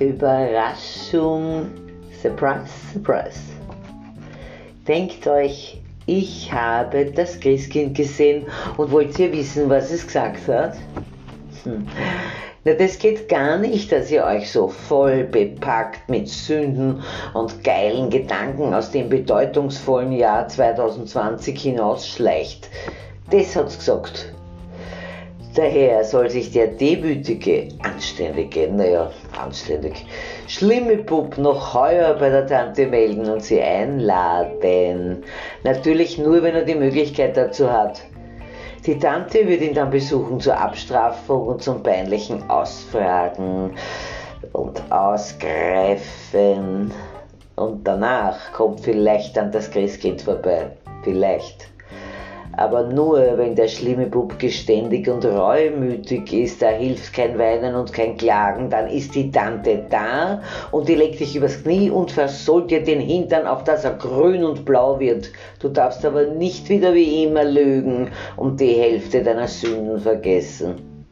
Überraschung, Surprise, Surprise. Denkt euch, ich habe das Christkind gesehen und wollt ihr wissen, was es gesagt hat? Hm. Na, das geht gar nicht, dass ihr euch so voll bepackt mit Sünden und geilen Gedanken aus dem bedeutungsvollen Jahr 2020 hinausschleicht. Das hat's gesagt. Daher soll sich der demütige, anständige, naja, anständig, schlimme Bub noch heuer bei der Tante melden und sie einladen. Natürlich nur, wenn er die Möglichkeit dazu hat. Die Tante wird ihn dann besuchen zur Abstrafung und zum peinlichen Ausfragen und Ausgreifen. Und danach kommt vielleicht dann das Christkind vorbei. Vielleicht aber nur wenn der schlimme Bub geständig und reumütig ist, da hilft kein Weinen und kein Klagen, dann ist die Tante da und die legt dich übers Knie und versohlt dir den Hintern, auf dass er grün und blau wird. Du darfst aber nicht wieder wie immer lügen und die Hälfte deiner Sünden vergessen.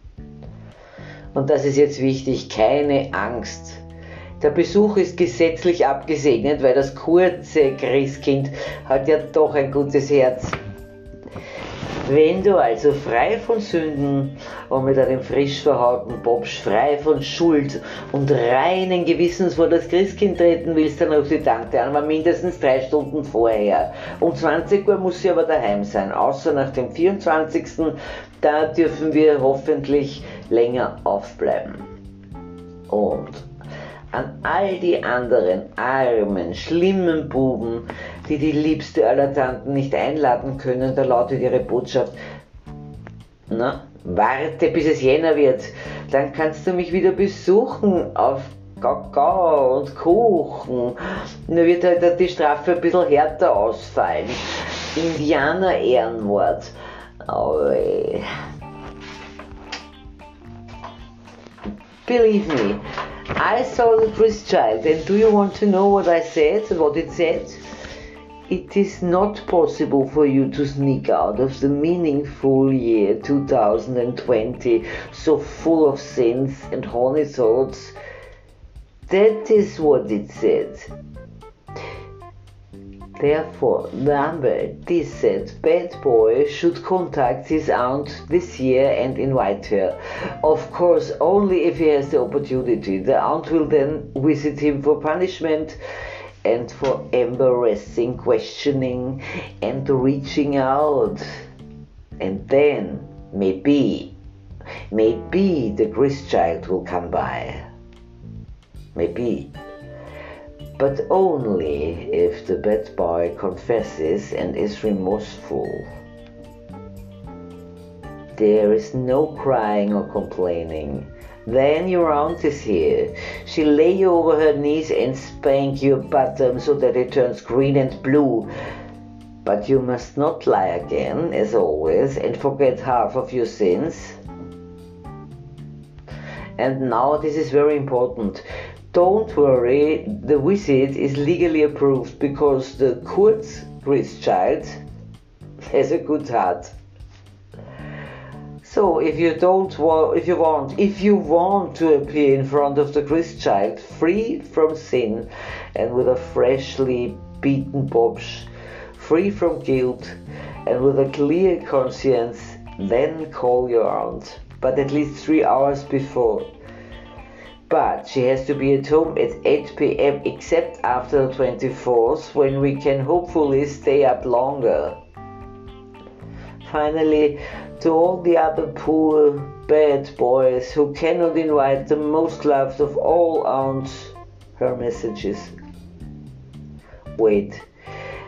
Und das ist jetzt wichtig, keine Angst. Der Besuch ist gesetzlich abgesegnet, weil das kurze Christkind hat ja doch ein gutes Herz. Wenn du also frei von Sünden und mit einem frisch verhauten Bobsch frei von Schuld und reinen Gewissens vor das Christkind treten willst, dann ruf die Tante an, aber mindestens drei Stunden vorher. Um 20 Uhr muss sie aber daheim sein, außer nach dem 24. Da dürfen wir hoffentlich länger aufbleiben. Und an all die anderen armen, schlimmen Buben, die die liebste aller Tanten nicht einladen können, da lautet ihre Botschaft, na, warte bis es Jänner wird, dann kannst du mich wieder besuchen auf Kakao und Kuchen. Da wird halt die Strafe ein bisschen härter ausfallen. Indianer-Ehrenwort. Believe me, I saw the Christ child, and do you want to know what I said, what it said? It is not possible for you to sneak out of the meaningful year 2020 so full of sins and horny thoughts. That is what it said. Therefore, Lambert, said bad boy should contact his aunt this year and invite her. Of course, only if he has the opportunity. The aunt will then visit him for punishment and for embarrassing questioning and reaching out. And then, maybe, maybe the Christ child will come by. Maybe. But only if the bad boy confesses and is remorseful. There is no crying or complaining then your aunt is here. She'll lay you over her knees and spank your bottom so that it turns green and blue. But you must not lie again, as always, and forget half of your sins. And now this is very important. Don't worry, the visit is legally approved because the Kurz child has a good heart. So if you don't want, if you want, if you want to appear in front of the Christ child free from sin and with a freshly beaten bobs, free from guilt and with a clear conscience, then call your aunt, but at least three hours before. But she has to be at home at 8 pm except after the 24th when we can hopefully stay up longer. Finally, to all the other poor, bad boys who cannot invite the most loved of all aunts her messages. Wait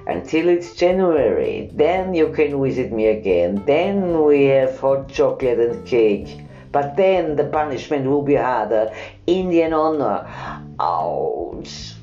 until it's January, then you can visit me again. Then we have hot chocolate and cake. But then the punishment will be harder. Indian honor. Ouch.